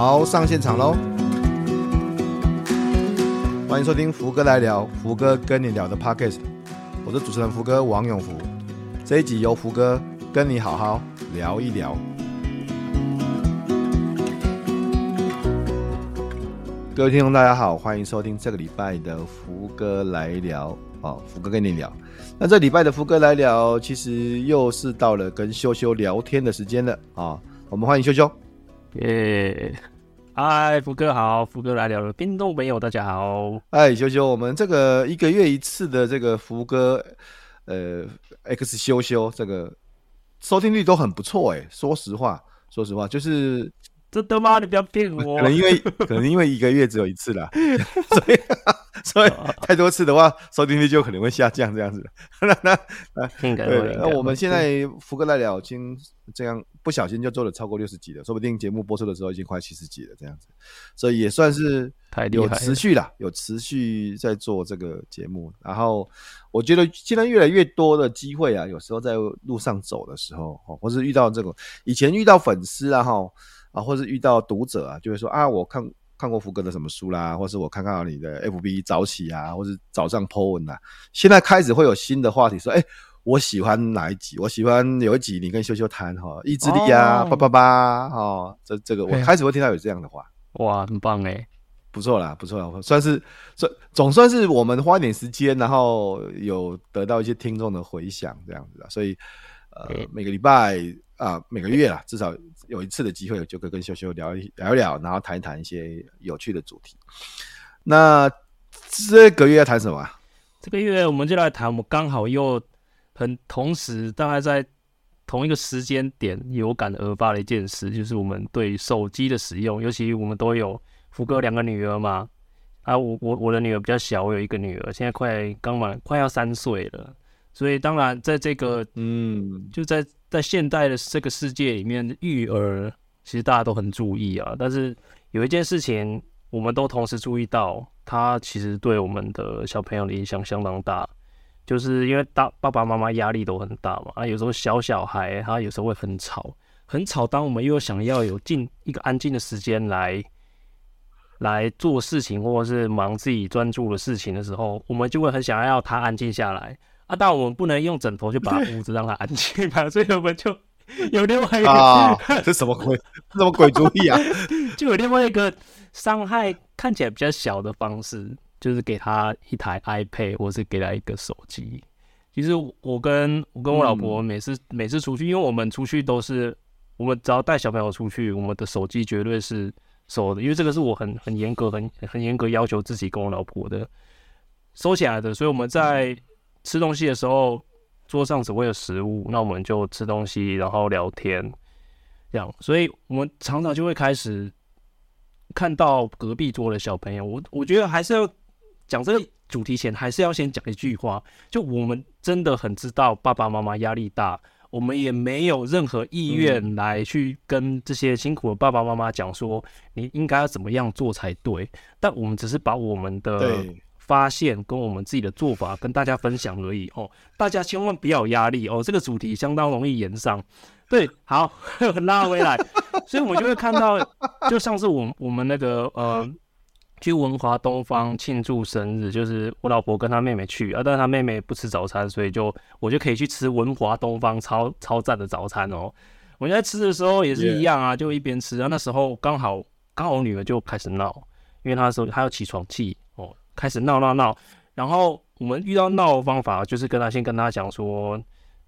好，上现场喽！欢迎收听福哥来聊，福哥跟你聊的 Podcast，我是主持人福哥王永福。这一集由福哥跟你好好聊一聊。各位听众，大家好，欢迎收听这个礼拜的福哥来聊哦，福哥跟你聊。那这礼拜的福哥来聊，其实又是到了跟修修聊天的时间了啊、哦！我们欢迎修修。耶，嗨，福哥好，福哥来聊了，冰冻朋友大家好。哎，修修，我们这个一个月一次的这个福哥，呃，X 修修这个收听率都很不错哎，说实话，说实话就是。真的吗？你不要骗我。可能因为 可能因为一个月只有一次啦，所以 所以太多次的话，收听率就可能会下降这样子。那那那对，那我们现在福哥来聊，已经这样不小心就做了超过六十集了，说不定节目播出的时候已经快七十集了这样子，所以也算是有持续啦，有持续在做这个节目。然后我觉得现在越来越多的机会啊，有时候在路上走的时候，或是遇到这种以前遇到粉丝啊，哈。啊，或是遇到读者啊，就会说啊，我看看过福哥的什么书啦，或是我看看你的 FB 早起啊，或是早上 po 文啊。现在开始会有新的话题，说，哎、欸，我喜欢哪一集？我喜欢有一集你跟修修谈哈意志力啊，叭叭叭，哈，这这个我开始会听到有这样的话，哇，很棒哎，不错啦，不错啦，算是算总算是我们花一点时间，然后有得到一些听众的回响这样子啊，所以呃，每个礼拜啊，每个月啊，至少。有一次的机会，就可以跟修修聊一聊一聊，然后谈一谈一些有趣的主题。那这个月要谈什么？这个月我们就来谈，我们刚好又很同时，大概在同一个时间点有感而发的一件事，就是我们对手机的使用，尤其我们都有福哥两个女儿嘛。啊，我我我的女儿比较小，我有一个女儿，现在快刚满快要三岁了，所以当然在这个嗯，就在。在现代的这个世界里面，育儿其实大家都很注意啊。但是有一件事情，我们都同时注意到，它其实对我们的小朋友的影响相当大。就是因为大爸爸妈妈压力都很大嘛，啊，有时候小小孩他有时候会很吵，很吵。当我们又想要有静一个安静的时间来来做事情，或者是忙自己专注的事情的时候，我们就会很想要他安静下来。啊，但我们不能用枕头就把屋子让它安静嘛，所以我们就 有另外一个啊，这什么鬼？什么鬼主意啊？就有另外一个伤害看起来比较小的方式，就是给他一台 iPad，或是给他一个手机。其实我跟我跟我老婆每次、嗯、每次出去，因为我们出去都是我们只要带小朋友出去，我们的手机绝对是收的，因为这个是我很很严格、很很严格要求自己跟我老婆的收起来的，所以我们在。吃东西的时候，桌上只会有食物，那我们就吃东西，然后聊天，这样。所以我们常常就会开始看到隔壁桌的小朋友。我我觉得还是要讲这个主题前，还是要先讲一句话，就我们真的很知道爸爸妈妈压力大，我们也没有任何意愿来去跟这些辛苦的爸爸妈妈讲说你应该要怎么样做才对。但我们只是把我们的。发现跟我们自己的做法跟大家分享而已哦，大家千万不要有压力哦，这个主题相当容易延上。对，好，拉回来，所以我们就会看到，就像是我我们那个呃，去文华东方庆祝生日，就是我老婆跟她妹妹去啊，但是她妹妹不吃早餐，所以就我就可以去吃文华东方超超赞的早餐哦。我在吃的时候也是一样啊，就一边吃啊，那时候刚好刚好我女儿就开始闹，因为她说她要起床气哦。开始闹闹闹，然后我们遇到闹的方法就是跟他先跟他讲说，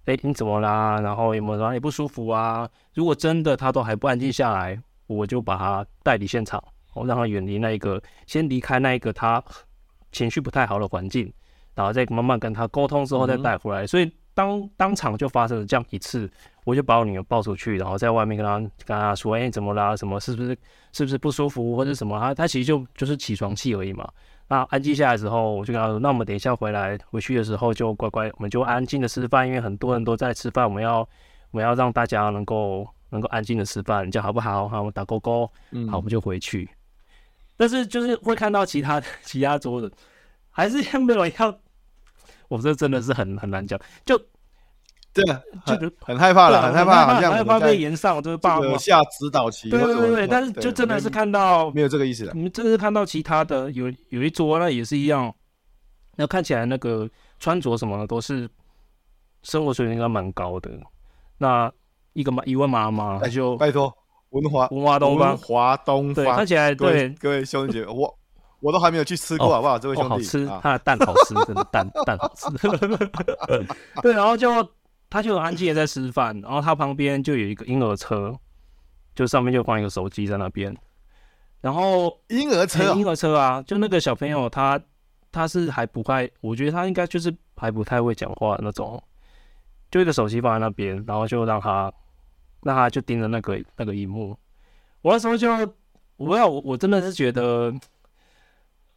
哎，你怎么啦？然后有没有哪里不舒服啊？如果真的他都还不安静下来，我就把他带离现场，我让他远离那一个，先离开那一个他情绪不太好的环境，然后再慢慢跟他沟通之后再带回来。所以当当场就发生了这样一次，我就把我女儿抱出去，然后在外面跟他跟他说，哎，怎么啦？什么是不是是不是不舒服或者什么？他他其实就就是起床气而已嘛。那安静下来之后，我就跟他说：“那我们等一下回来回去的时候就乖乖，我们就安静的吃饭，因为很多人都在吃饭，我们要我们要让大家能够能够安静的吃饭，你这样好不好？好，我们打勾勾，好，我们就回去。嗯、但是就是会看到其他其他桌子还是没有要，我这真的是很很难讲。就对，就很害怕了，很害怕，好像害怕被延上，就是爸妈下指导棋。对对对，但是就真的是看到没有这个意思了。你们真的是看到其他的有有一桌，那也是一样，那看起来那个穿着什么的都是生活水平应该蛮高的。那一个妈一位妈妈，那就拜托文华文华东方文华东方，看起来对各位兄弟姐妹我。我都还没有去吃过，好不好？这位兄弟，好吃，他的蛋好吃，真的蛋蛋好吃。对，然后就他就安静的在吃饭，然后他旁边就有一个婴儿车，就上面就放一个手机在那边。然后婴儿车，婴儿车啊，就那个小朋友他他是还不太，我觉得他应该就是还不太会讲话那种，就一个手机放在那边，然后就让他让他就盯着那个那个荧幕。我那时候就我要我我真的是觉得。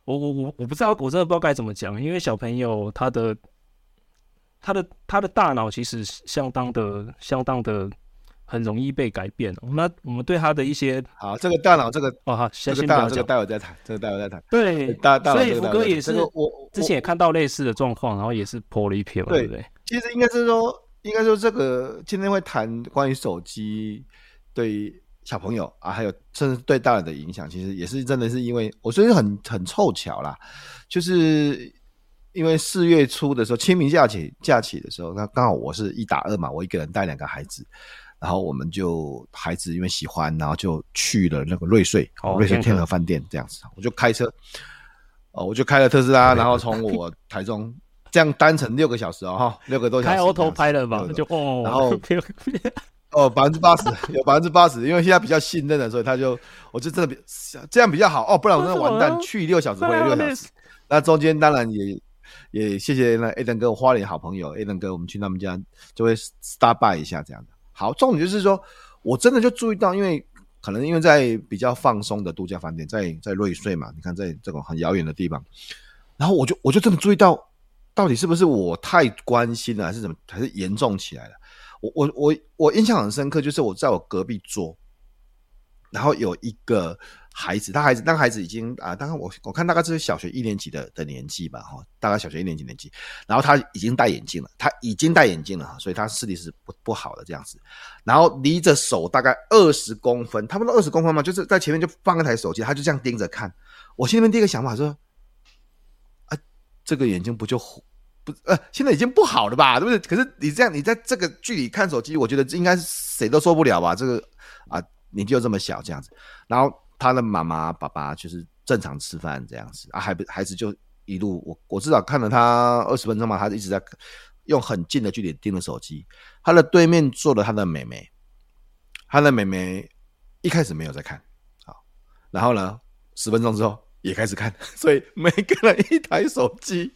我我我我不知道，我真的不知道该怎么讲，因为小朋友他的他的他的大脑其实相当的相当的很容易被改变。那我们对他的一些好，这个大脑这个哦好，先先不要讲，这个待会再谈，这个待会再谈。对，大大所以福哥也是，我之前也看到类似的状况，然后也是 po 了一篇嘛，对不对？其实应该是说，应该说这个今天会谈关于手机对。小朋友啊，还有甚至对大人的影响，其实也是真的是因为我觉得很很凑巧啦，就是因为四月初的时候，清明假期假期的时候，那刚好我是一打二嘛，我一个人带两个孩子，然后我们就孩子因为喜欢，然后就去了那个瑞穗，哦、瑞穗天河饭店这样子，我就开车，哦，我就开了特斯拉，然后从我台中这样单程六个小时哦，哈，六个多小时，开 auto 拍了吧，就哦，然后。哦，百分之八十有百分之八十，因为现在比较信任了，所以他就，我就真的比这样比较好哦，不然我真的完蛋，去六小时回来六小时。那中间当然也也谢谢那 Aden 哥花莲好朋友 Aden 哥，我们去他们家就会 stop by 一下这样的。好，重点就是说我真的就注意到，因为可能因为在比较放松的度假饭店，在在瑞穗嘛，你看在这种很遥远的地方，然后我就我就真的注意到，到底是不是我太关心了，还是怎么，还是严重起来了？我我我我印象很深刻，就是我在我隔壁桌，然后有一个孩子，他孩子那个孩子已经啊，大概我我看大概是小学一年级的的年纪吧，哈，大概小学一年级年纪，然后他已经戴眼镜了，他已经戴眼镜了，所以他视力是不不好的这样子，然后离着手大概二十公分，差不多二十公分嘛，就是在前面就放一台手机，他就这样盯着看，我心里面第一个想法说，啊，这个眼睛不就？不，呃，现在已经不好了吧，对不对？可是你这样，你在这个距离看手机，我觉得应该是谁都受不了吧？这个啊，年纪又这么小，这样子。然后他的妈妈、爸爸就是正常吃饭这样子啊，孩孩子就一路，我我至少看了他二十分钟嘛，他一直在用很近的距离盯着手机。他的对面坐了他的妹妹，他的妹妹一开始没有在看，好，然后呢，十分钟之后也开始看，所以每个人一台手机。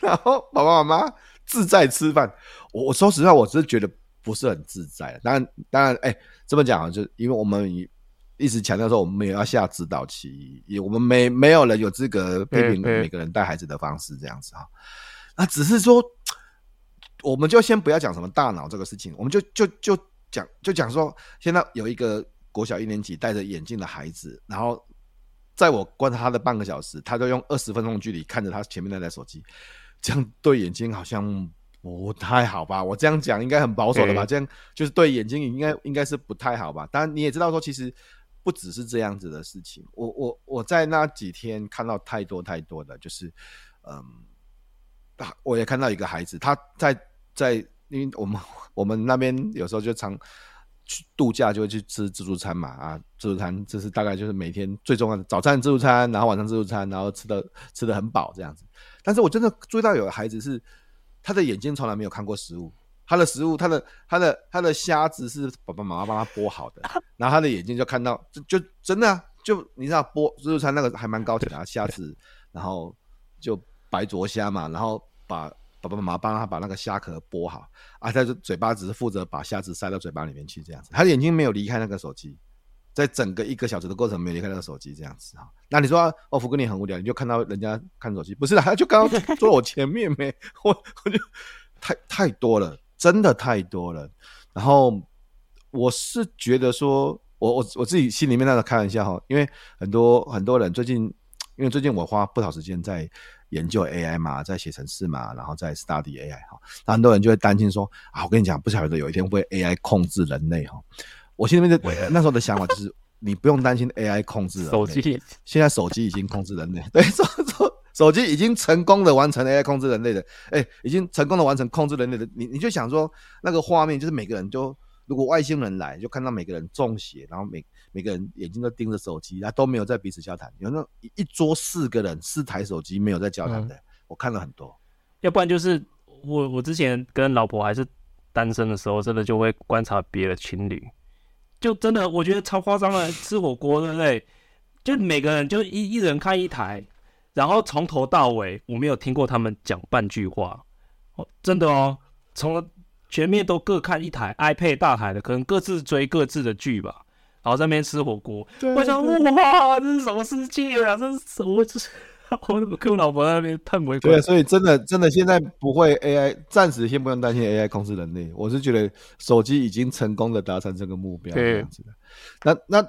然后爸爸妈妈自在吃饭，我我说实话，我只是觉得不是很自在。当然，当然，哎，这么讲啊，就因为我们一直强调说，我们没有要下指导棋，也我们没没有人有资格批评每个人带孩子的方式这样子哈。那只是说，我们就先不要讲什么大脑这个事情，我们就就就讲就讲说，现在有一个国小一年级戴着眼镜的孩子，然后。在我观察他的半个小时，他就用二十分钟的距离看着他前面那台手机，这样对眼睛好像不太好吧？我这样讲应该很保守的吧？这样就是对眼睛应该应该是不太好吧？当然你也知道说，其实不只是这样子的事情。我我我在那几天看到太多太多的，就是嗯，我也看到一个孩子，他在在，因为我们我们那边有时候就常。去度假就会去吃自助餐嘛，啊，自助餐这是大概就是每天最重要的早餐自助餐，然后晚上自助餐，然后吃的吃的很饱这样子。但是我真的注意到有个孩子是他的眼睛从来没有看过食物，他的食物他的他的他的虾子是爸爸妈妈帮他剥好的，然后他的眼睛就看到就就真的啊，就你知道剥自助餐那个还蛮高级的虾子，然后就白灼虾嘛，然后把。爸爸妈妈帮他把那个虾壳剥好啊，他就嘴巴只是负责把虾子塞到嘴巴里面去这样子，他的眼睛没有离开那个手机，在整个一个小时的过程没有离开那个手机这样子哈。那你说哦，福哥你很无聊，你就看到人家看手机，不是的，他就刚刚坐我前面没，我我就太太多了，真的太多了。然后我是觉得说，我我我自己心里面那个开玩笑哈，因为很多很多人最近，因为最近我花不少时间在。研究 AI 嘛，在写程式嘛，然后在 study AI 哈，那很多人就会担心说啊，我跟你讲，不晓得有一天会 AI 控制人类哈。我心里面的那时候的想法就是，你不用担心 AI 控制人类，手机现在手机已经控制人类，对，手手手机已经成功的完成 AI 控制人类的，哎、欸，已经成功的完成控制人类的，你你就想说那个画面，就是每个人就如果外星人来，就看到每个人中邪，然后每每个人眼睛都盯着手机，然后，都没有在彼此交谈，有那一桌四个人四台手机没有在交谈的，嗯，我看了很多，要不然就是我我之前跟老婆还是单身的时候，真的就会观察别的情侣。就真的，我觉得超夸张的，吃火锅对不对？就每个人就一一人看一台，然后从头到尾我没有听过他们讲半句话。哦，真的哦，从全面都各看一台 iPad 大台的，可能各自追各自的剧吧，然后在那边吃火锅。我想，哇，这是什么世界啊？这是什么？这是。我怎么跟我老婆在那边叹为观止？对，所以真的真的现在不会 AI，暂时先不用担心 AI 控制人类。我是觉得手机已经成功的达成这个目标，这样子的。那那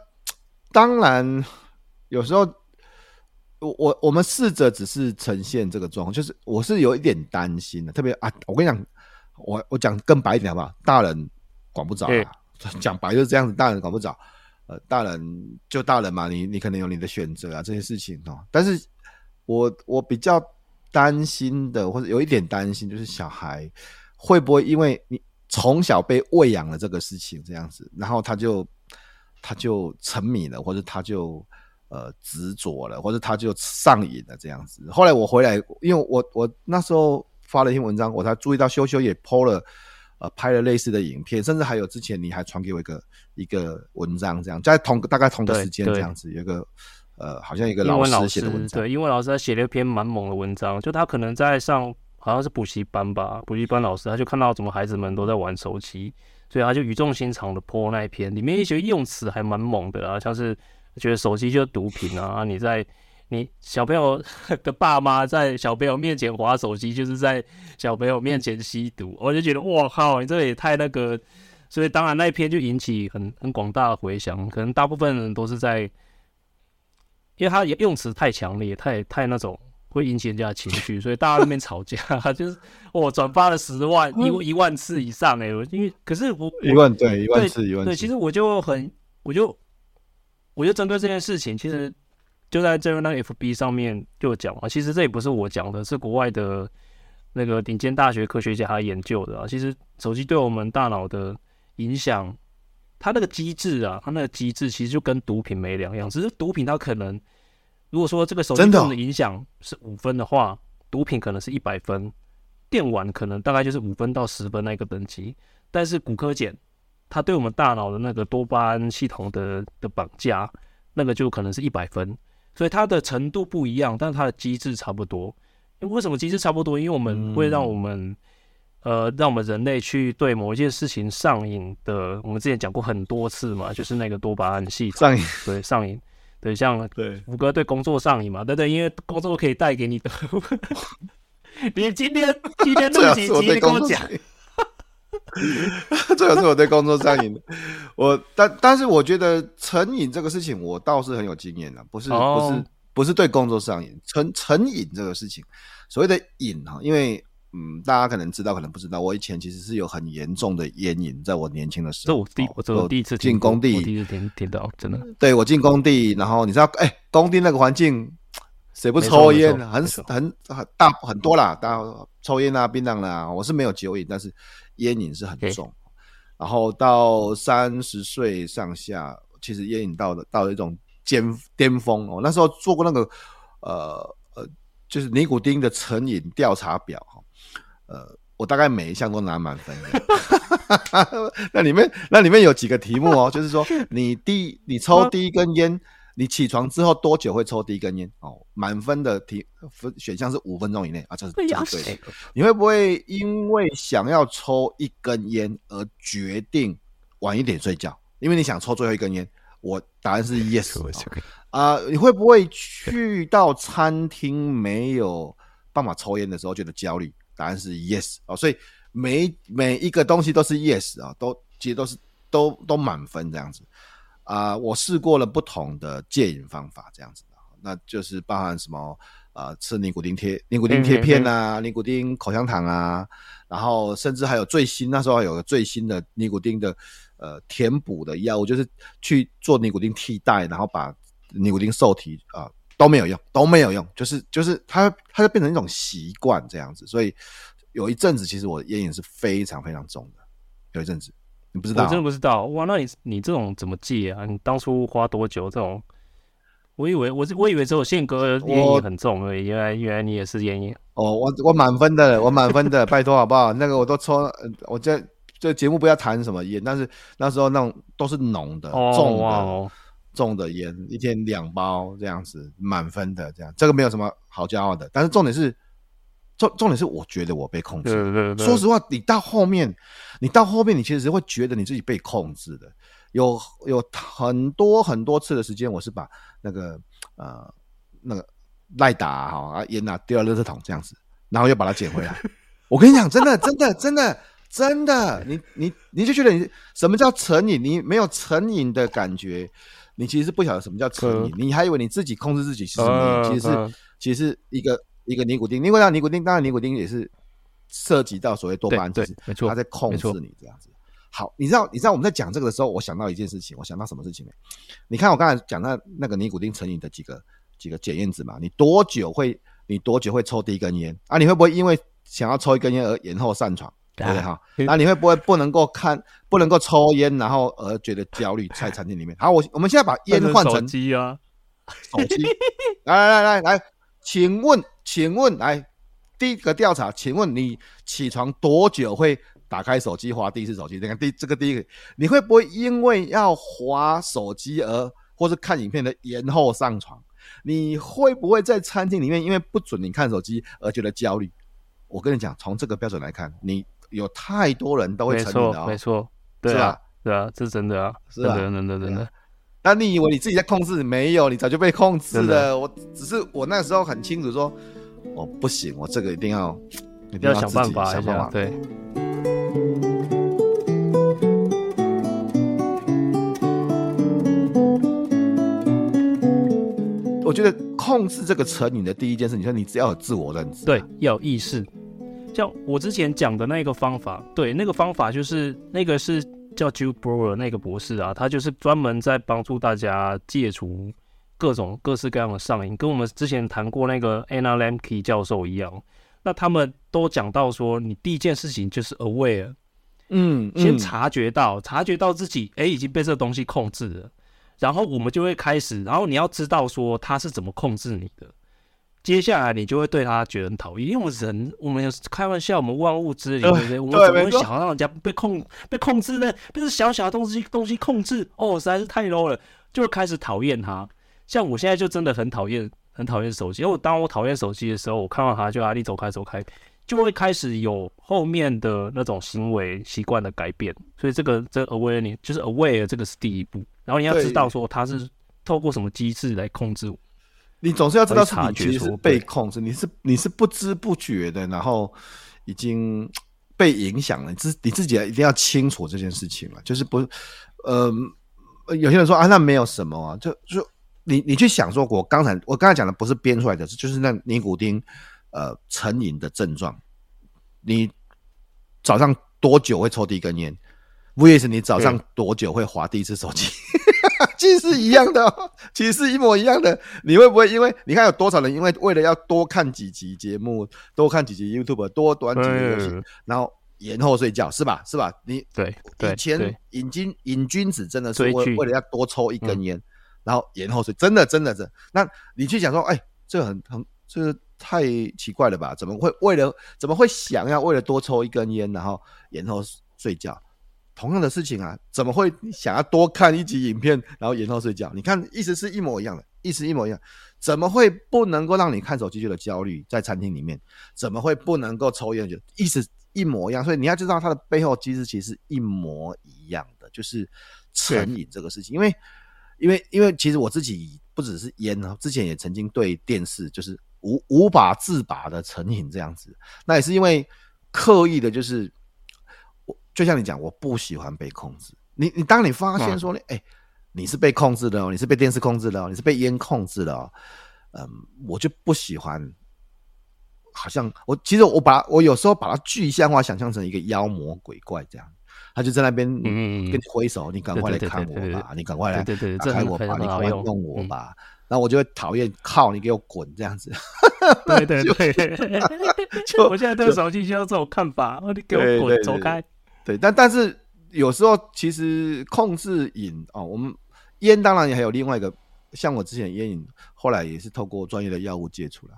当然，有时候我我我们试着只是呈现这个状况，就是我是有一点担心的。特别啊，我跟你讲，我我讲更白一点好不好？大人管不着，讲白就是这样子，大人管不着。呃，大人就大人嘛，你你可能有你的选择啊，这些事情哦，但是。我我比较担心的，或者有一点担心，就是小孩会不会因为你从小被喂养了这个事情这样子，然后他就他就沉迷了，或者他就呃执着了，或者他就上瘾了这样子。后来我回来，因为我我那时候发了一篇文章，我才注意到修修也 po 了呃拍了类似的影片，甚至还有之前你还传给我一个一个文章，这样在同大概同个时间这样子有一个。呃，好像一个老师写的文章，对，英文老师他写了一篇蛮猛的文章，就他可能在上好像是补习班吧，补习班老师他就看到怎么孩子们都在玩手机，所以他就语重心长的 po 那一篇，里面一些用词还蛮猛的啊，像是觉得手机就是毒品啊，你在你小朋友 的爸妈在小朋友面前划手机，就是在小朋友面前吸毒，我就觉得哇靠，你这也太那个，所以当然那一篇就引起很很广大的回响，可能大部分人都是在。因为他用词太强烈，太太那种会引起人家的情绪，所以大家那边吵架，就是我转发了十万一一万次以上哎、欸，因为可是我一万对一万次一万次对，其实我就很我就我就针对这件事情，其实就在这那个 FB 上面就讲啊，其实这也不是我讲的，是国外的那个顶尖大学科学家他研究的啊。其实手机对我们大脑的影响。它那个机制啊，它那个机制其实就跟毒品没两样，只是毒品它可能，如果说这个手机对我们的影响是五分的话，毒品可能是一百分，电玩可能大概就是五分到十分那个等级。但是骨科碱，它对我们大脑的那个多巴胺系统的的绑架，那个就可能是一百分。所以它的程度不一样，但是它的机制差不多。因为为什么机制差不多？因为我们会让我们、嗯。呃，让我们人类去对某一件事情上瘾的，我们之前讲过很多次嘛，就是那个多巴胺系统上瘾，对上瘾，对像对五哥对工作上瘾嘛，对对，因为工作可以带给你的。你今天今天录几集？你跟我讲，最好是我对工作上瘾。我但但是我觉得成瘾这个事情，我倒是很有经验的，不是、哦、不是不是对工作上瘾，成成瘾这个事情，所谓的瘾哈，因为。嗯，大家可能知道，可能不知道。我以前其实是有很严重的烟瘾，在我年轻的时候。这我第我这我第一次进工地，我第一次听听到，真的。对，我进工地，然后你知道，哎、欸，工地那个环境，谁不抽烟？很很很大很多啦，大家抽烟啊，槟榔啦。我是没有酒瘾，但是烟瘾是很重。然后到三十岁上下，其实烟瘾到了到了一种巅巅峰哦。那时候做过那个呃呃，就是尼古丁的成瘾调查表哈。呃，我大概每一项都拿满分的。那里面那里面有几个题目哦，就是说 你第你抽第一根烟，你起床之后多久会抽第一根烟？哦，满分的题分选项是五分钟以内啊，这是这是对的。你会不会因为想要抽一根烟而决定晚一点睡觉？因为你想抽最后一根烟？我答案是 yes。啊、呃，你会不会去到餐厅没有办法抽烟的时候觉得焦虑？答案是 yes 哦，所以每每一个东西都是 yes 啊，都其实都是都都满分这样子啊。我试过了不同的戒瘾方法，这样子的，那就是包含什么啊、呃、吃尼古丁贴、尼古丁贴片啊、尼古丁口香糖啊，然后甚至还有最新那时候还有个最新的尼古丁的呃填补的药物，就是去做尼古丁替代，然后把尼古丁受体啊、呃、都没有用，都没有用，就是就是它它就变成一种习惯这样子，所以有一阵子其实我烟瘾是非常非常重的，有一阵子。你不知道？我真的不知道哇！那你你这种怎么戒啊？你当初花多久？这种，我以为我是我以为只有宪哥烟瘾很重而已。原来原来你也是烟瘾哦！我我满分的，我满分的，拜托好不好？那个我都抽，我这这节目不要谈什么烟，但是那时候那种都是浓的、哦、重的、哦、重的烟，一天两包这样子，满分的这样，这个没有什么好骄傲的。但是重点是。重重点是，我觉得我被控制。对对对。说实话，你到后面，你到后面，你其实会觉得你自己被控制的。有有很多很多次的时间，我是把那个呃那个赖打哈啊烟啊丢到垃圾桶这样子，然后又把它捡回来。我跟你讲，真的真的真的真的，你你你就觉得你什么叫成瘾？你没有成瘾的感觉，你其实是不晓得什么叫成瘾，你还以为你自己控制自己，其实你其实是其实是一个。一个尼古丁，另外那尼古丁，当然尼古丁也是涉及到所谓多巴胺，就是没错，它在控制你这样子。好，你知道，你知道我们在讲这个的时候，我想到一件事情，我想到什么事情呢？你看我刚才讲那那个尼古丁成瘾的几个几个检验值嘛，你多久会你多久会抽第一根烟啊？你会不会因为想要抽一根烟而延后上床？对不对哈？那你会不会不能够看不能够抽烟，然后而觉得焦虑在餐厅里面？好，我我们现在把烟换成手机啊，手机，来来来来来。请问，请问，来第一个调查，请问你起床多久会打开手机划第一次手机？你看第这个第一个，你会不会因为要划手机而或是看影片的延后上床？你会不会在餐厅里面因为不准你看手机而觉得焦虑？我跟你讲，从这个标准来看，你有太多人都会成瘾的啊，没错，对啊，对啊，这是真的啊，是啊，真的，真的，真的。那你以为你自己在控制？没有，你早就被控制了。我只是我那时候很清楚说，我，不行，我这个一定要一定要想办法，想办法。对。我觉得控制这个成瘾的第一件事，你说你只要有自我认知，对，要有意识。像我之前讲的那个方法，对，那个方法就是那个是。叫 Jude Brewer 那个博士啊，他就是专门在帮助大家戒除各种各式各样的上瘾，跟我们之前谈过那个 Anna Lembke 教授一样。那他们都讲到说，你第一件事情就是 aware，嗯，嗯，先察觉到，察觉到自己哎、欸、已经被这个东西控制了，然后我们就会开始，然后你要知道说他是怎么控制你的。接下来你就会对他觉得很讨厌，因为我人我们有开玩笑，我们万物之灵，对不对？我们怎么会想要让人家被控被控制呢？被这小小的东西东西控制，哦，实在是太 low 了，就会开始讨厌他。像我现在就真的很讨厌很讨厌手机，因为当我讨厌手机的时候，我看到他就阿力走开走开，就会开始有后面的那种行为习惯的改变。所以这个这个 awareness 就是 aware，这个是第一步。然后你要知道说他是透过什么机制来控制我。你总是要知道是你其实是被控制，你是你是不知不觉的，然后已经被影响了。你自你自己一定要清楚这件事情了，就是不，呃，有些人说啊，那没有什么啊，就就你你去想说，我刚才我刚才讲的不是编出来的，就是那尼古丁呃成瘾的症状。你早上多久会抽第一根烟？vs 你早上多久会划第一次手机？其实是一样的，哦，其实是一模一样的。你会不会因为你看有多少人因为为了要多看几集节目，多看几集 YouTube，多玩几个游戏，然后延后睡觉，是吧？是吧？你对，以前瘾君瘾君子真的是为为了要多抽一根烟，然后延后睡，真的真的是。那你去想说，哎，这很很，这太奇怪了吧？怎么会为了怎么会想要为了多抽一根烟，然后延后睡觉？同样的事情啊，怎么会想要多看一集影片，然后延后睡觉？你看，意思是一模一样的，意思一模一样，怎么会不能够让你看手机觉得焦虑？在餐厅里面，怎么会不能够抽烟？就意思一模一样，所以你要知道它的背后机制其实一模一样的，就是成瘾这个事情。因为，因为，因为其实我自己不只是烟啊，之前也曾经对电视就是无无法自拔的成瘾这样子，那也是因为刻意的，就是。就像你讲，我不喜欢被控制。你你当你发现说，哎、嗯欸，你是被控制的哦，你是被电视控制的哦，你是被烟控制的哦，嗯，我就不喜欢。好像我其实我把我有时候把它具象化，想象成一个妖魔鬼怪这样，他就在那边嗯跟你挥手，你赶快来看我吧，你赶快来打开我吧，你赶快弄我吧，然后我就会讨厌，靠你给我滚这样子。对 对对，就 我现在对手机就要这种看法，你给我滚走开。对，但但是有时候其实控制瘾哦，我们烟当然也还有另外一个，像我之前烟瘾，后来也是透过专业的药物戒除了。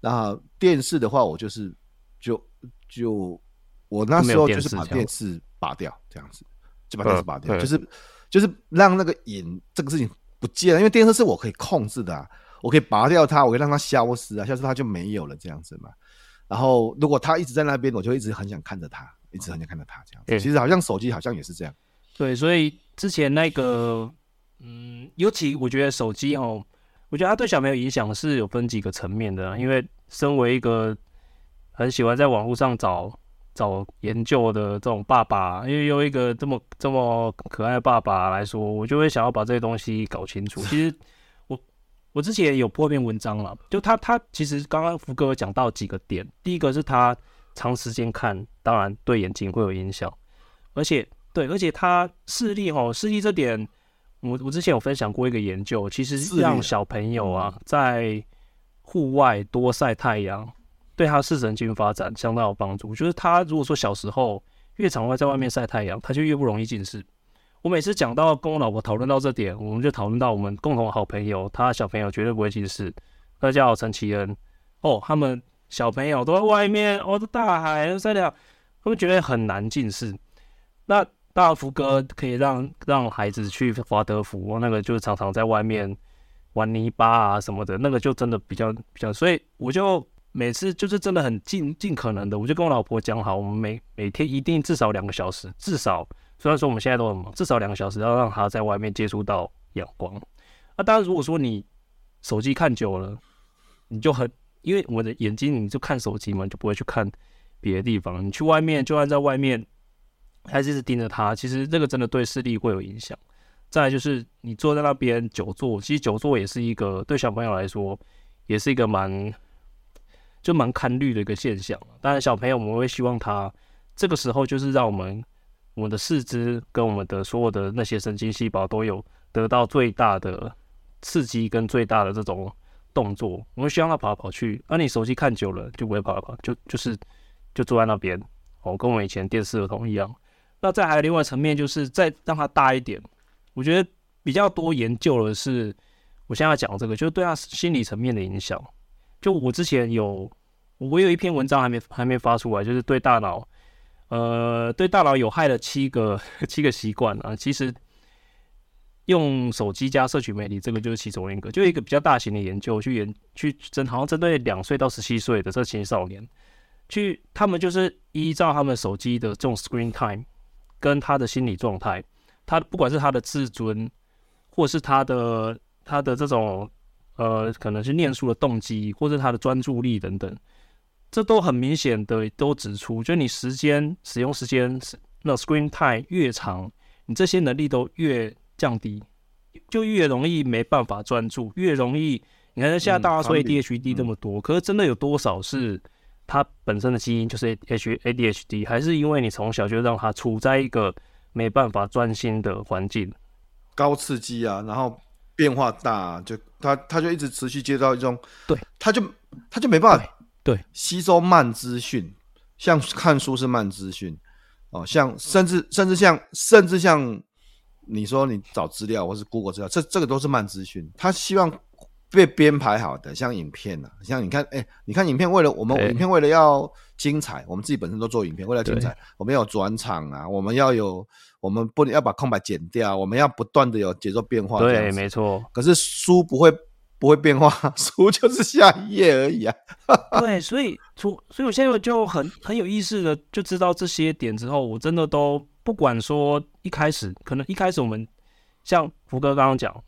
那电视的话，我就是就就我那时候就是把电视拔掉，这样子就把电视拔掉，就是就是让那个瘾这个事情不见了，因为电视是我可以控制的啊，我可以拔掉它，我可以让它消失啊，消失它就没有了这样子嘛。然后如果它一直在那边，我就一直很想看着它，一直很想看到他这样子。其实好像手机好像也是这样。对，所以之前那个嗯，尤其我觉得手机哦。我觉得他对小朋友影响是有分几个层面的，因为身为一个很喜欢在网络上找找研究的这种爸爸，因为有一个这么这么可爱的爸爸来说，我就会想要把这些东西搞清楚。其实我我之前也有破篇文章了，就他他其实刚刚福哥有讲到几个点，第一个是他长时间看，当然对眼睛会有影响，而且对，而且他视力哦，视力这点。我我之前有分享过一个研究，其实让小朋友啊在户外多晒太阳，对他视神经发展相当有帮助。就是他如果说小时候越常会在外面晒太阳，他就越不容易近视。我每次讲到跟我老婆讨论到这点，我们就讨论到我们共同好朋友，他小朋友绝对不会近视，他叫陈奇恩。哦，他们小朋友都在外面，哦，这大海晒太阳，他们觉得很难近视。那大福哥可以让让孩子去华德福，那个就是常常在外面玩泥巴啊什么的，那个就真的比较比较，所以我就每次就是真的很尽尽可能的，我就跟我老婆讲好，我们每每天一定至少两个小时，至少虽然说我们现在都很忙，至少两个小时要让他在外面接触到阳光。那、当然，如果说你手机看久了，你就很因为我的眼睛你就看手机嘛，就不会去看别的地方。你去外面，就算在外面。还是一直盯着它，其实这个真的对视力会有影响。再来就是你坐在那边久坐，其实久坐也是一个对小朋友来说，也是一个蛮就蛮看绿的一个现象。当然，小朋友我们会希望他这个时候就是让我们我们的四肢跟我们的所有的那些神经细胞都有得到最大的刺激跟最大的这种动作。我们希望他跑来跑去，而你手机看久了就不会跑来跑，就就是就坐在那边哦，跟我以前电视儿童一样。那再还有另外层面，就是再让他大一点。我觉得比较多研究的是，我现在要讲这个，就是对他心理层面的影响。就我之前有，我有一篇文章还没还没发出来，就是对大脑，呃，对大脑有害的七个七个习惯啊。其实用手机加社群媒体，这个就是其中一个，就一个比较大型的研究去研去针，好像针对两岁到十七岁的这青少年，去他们就是依照他们手机的这种 screen time。跟他的心理状态，他不管是他的自尊，或是他的他的这种呃，可能是念书的动机，或是他的专注力等等，这都很明显的都指出，就你时间使用时间那 screen time 越长，你这些能力都越降低，就越容易没办法专注，越容易。你看现在大家说 ADHD 这么多，可是真的有多少是？他本身的基因就是 H A D H D，还是因为你从小就让他处在一个没办法专心的环境，高刺激啊，然后变化大，啊，就他他就一直持续接到一种，对，他就他就没办法对吸收慢资讯，像看书是慢资讯哦，像甚至甚至像甚至像你说你找资料或是 Google 资料，这这个都是慢资讯，他希望。被编排好的，像影片呐、啊，像你看，哎、欸，你看影片，为了我们影片为了要精彩，我们自己本身都做影片，为了精彩，我们要有转场啊，我们要有，我们不能要把空白剪掉，我们要不断的有节奏变化。对，没错。可是书不会不会变化，书就是下一页而已啊。对，所以，所所以我现在就很很有意识的就知道这些点之后，我真的都不管说一开始，可能一开始我们像福哥刚刚讲。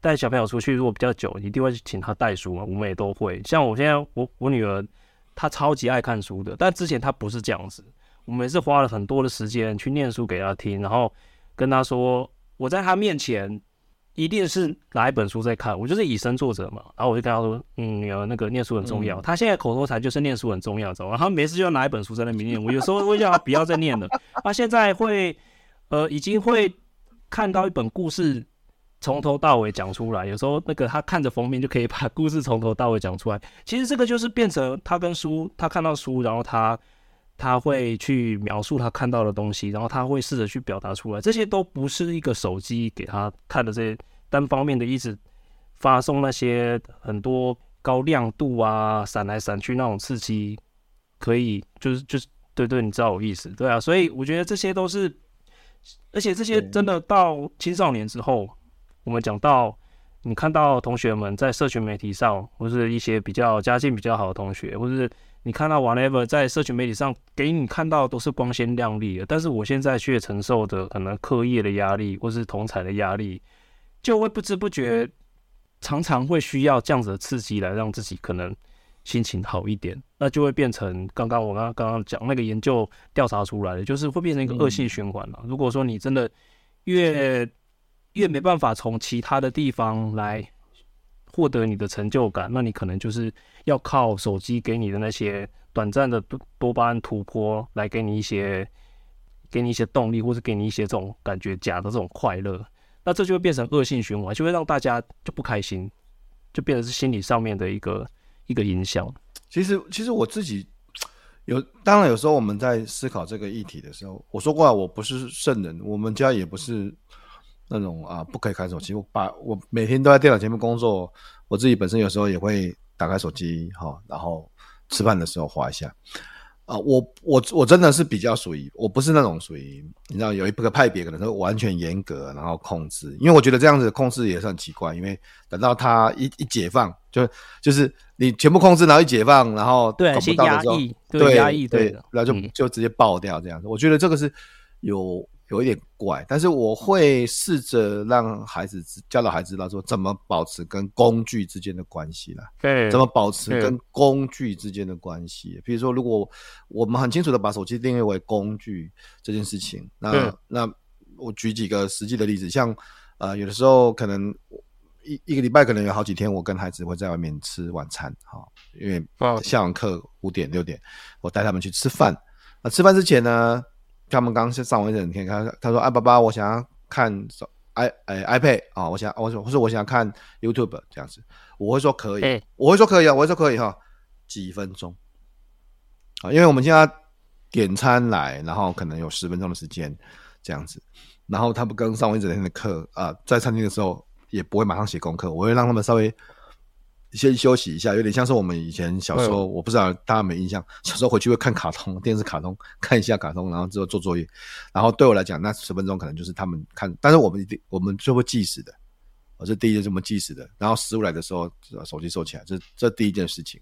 带小朋友出去，如果比较久，一定会请他带书嘛。我们也都会。像我现在，我我女儿她超级爱看书的，但之前她不是这样子。我们也是花了很多的时间去念书给她听，然后跟她说，我在她面前一定是拿一本书在看。我就是以身作则嘛，然后我就跟他说：“嗯，那个念书很重要。嗯”他现在口头禅就是念书很重要，知道吗？然后每次就要拿一本书在那边念。我有时候会叫他不要再念了。他现在会，呃，已经会看到一本故事从头到尾讲出来。有时候那个他看着封面就可以把故事从头到尾讲出来。其实这个就是变成他跟书，他看到书，然后他。他会去描述他看到的东西，然后他会试着去表达出来。这些都不是一个手机给他看的这些单方面的，一直发送那些很多高亮度啊、闪来闪去那种刺激，可以就是就是对对，你知道我意思对啊。所以我觉得这些都是，而且这些真的到青少年之后，我们讲到你看到同学们在社群媒体上，或是一些比较家境比较好的同学，或是。你看到 whatever 在社群媒体上给你看到都是光鲜亮丽的，但是我现在却承受着可能课业的压力或是同侪的压力，就会不知不觉常常会需要这样子的刺激来让自己可能心情好一点，那就会变成刚刚我刚刚刚刚讲那个研究调查出来的，就是会变成一个恶性循环了。如果说你真的越越没办法从其他的地方来。获得你的成就感，那你可能就是要靠手机给你的那些短暂的多多巴胺突破来给你一些，给你一些动力，或者给你一些这种感觉假的这种快乐，那这就会变成恶性循环，就会让大家就不开心，就变成是心理上面的一个一个影响。其实，其实我自己有，当然有时候我们在思考这个议题的时候，我说过了，我不是圣人，我们家也不是。那种啊，不可以看手机。我把我每天都在电脑前面工作，我自己本身有时候也会打开手机哈，然后吃饭的时候划一下。啊，我我我真的是比较属于，我不是那种属于，你知道有一个派别可能是完全严格，然后控制，因为我觉得这样子控制也是很奇怪，因为等到他一一解放，就就是你全部控制，然后一解放，然后对，先压抑，对压抑，对，然后就就直接爆掉这样子。我觉得这个是有。有一点怪，但是我会试着让孩子教导孩子知道说怎么保持跟工具之间的关系啦。对，怎么保持跟工具之间的关系？比如说，如果我们很清楚的把手机定义为工具这件事情，那那我举几个实际的例子，像呃，有的时候可能一一个礼拜可能有好几天，我跟孩子会在外面吃晚餐，哈，因为下完课五点六点，我带他们去吃饭。那吃饭之前呢？他们刚上完一整天，他他说：“啊，爸爸，我想要看 i 哎 iPad 啊，我想我说或者我想看 YouTube 这样子。”我会说可以，欸、我会说可以啊，我会说可以哈，几分钟啊，因为我们现在点餐来，然后可能有十分钟的时间这样子，然后他们刚上完一整天的课啊，在餐厅的时候也不会马上写功课，我会让他们稍微。先休息一下，有点像是我们以前小时候，我不知道大家有没有印象，小时候回去会看卡通，电视卡通，看一下卡通，然后之后做作业。然后对我来讲，那十分钟可能就是他们看，但是我们一定我们就会计时的，我是第一件这么计时的。然后食物来的时候，手机收起来，这这第一件事情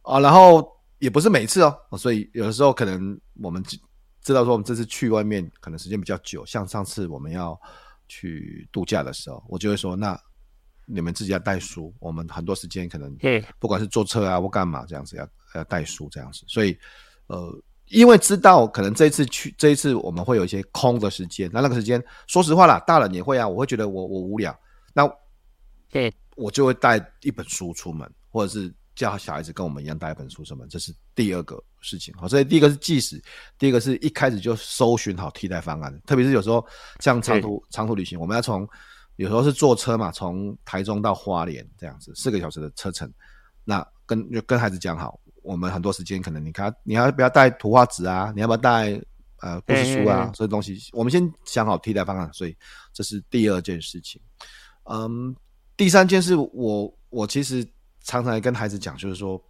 啊。然后也不是每次哦，所以有的时候可能我们知道说我们这次去外面可能时间比较久，像上次我们要去度假的时候，我就会说那。你们自己要带书，我们很多时间可能，不管是坐车啊或干嘛这样子，要要带书这样子。所以，呃，因为知道可能这一次去，这一次我们会有一些空的时间，那那个时间，说实话啦，大人也会啊，我会觉得我我无聊，那，对，我就会带一本书出门，或者是叫小孩子跟我们一样带一本书出门，这是第二个事情。好，所以第一个是即时，第一个是一开始就搜寻好替代方案，特别是有时候像长途长途旅行，我们要从。有时候是坐车嘛，从台中到花莲这样子，四个小时的车程。那跟就跟孩子讲好，我们很多时间可能你看，你要不要带图画纸啊？你要不要带呃故事书啊？这些东西，我们先想好替代方案。所以这是第二件事情。嗯，第三件事，我我其实常常跟孩子讲，就是说，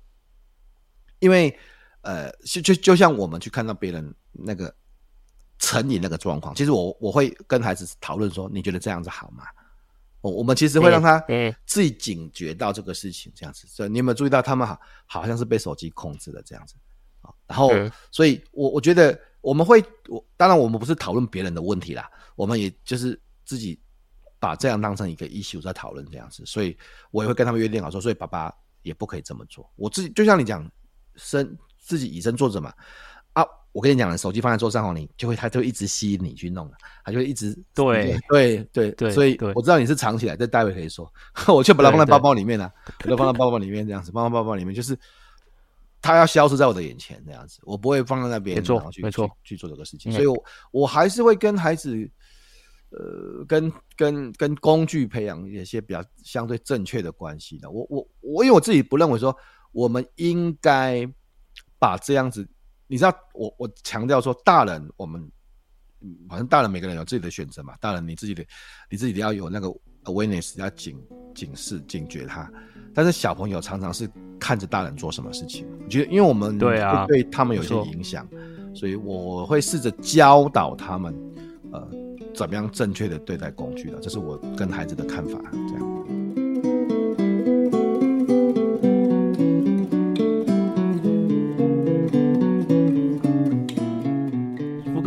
因为呃，就就就像我们去看到别人那个。成瘾那个状况，其实我我会跟孩子讨论说，你觉得这样子好吗？我我们其实会让他自己警觉到这个事情，这样子。所以你有没有注意到他们好好像是被手机控制的这样子啊？然后，所以我我觉得我们会，我当然我们不是讨论别人的问题啦，我们也就是自己把这样当成一个 issue 在讨论这样子。所以我也会跟他们约定好说，所以爸爸也不可以这么做。我自己就像你讲，身自己以身作则嘛。啊，我跟你讲了，手机放在桌上哦，你就会它就会一直吸引你去弄，它就会一直对对对对，所以我知道你是藏起来，这待会可以说，我就把它放在包包里面了，我就放在包包里面这样子，放在包包里面就是它要消失在我的眼前这样子，我不会放在那边，没错没错，去做这个事情，所以我我还是会跟孩子，呃，跟跟跟工具培养一些比较相对正确的关系的，我我我因为我自己不认为说我们应该把这样子。你知道我我强调说，大人我们，反正大人每个人有自己的选择嘛。大人你自己的，你自己要有那个 awareness，要警警示、警觉他。但是小朋友常常是看着大人做什么事情，我觉得因为我们对啊，对他们有些影响，所以我会试着教导他们，呃，怎么样正确的对待工具的。这是我跟孩子的看法，这样。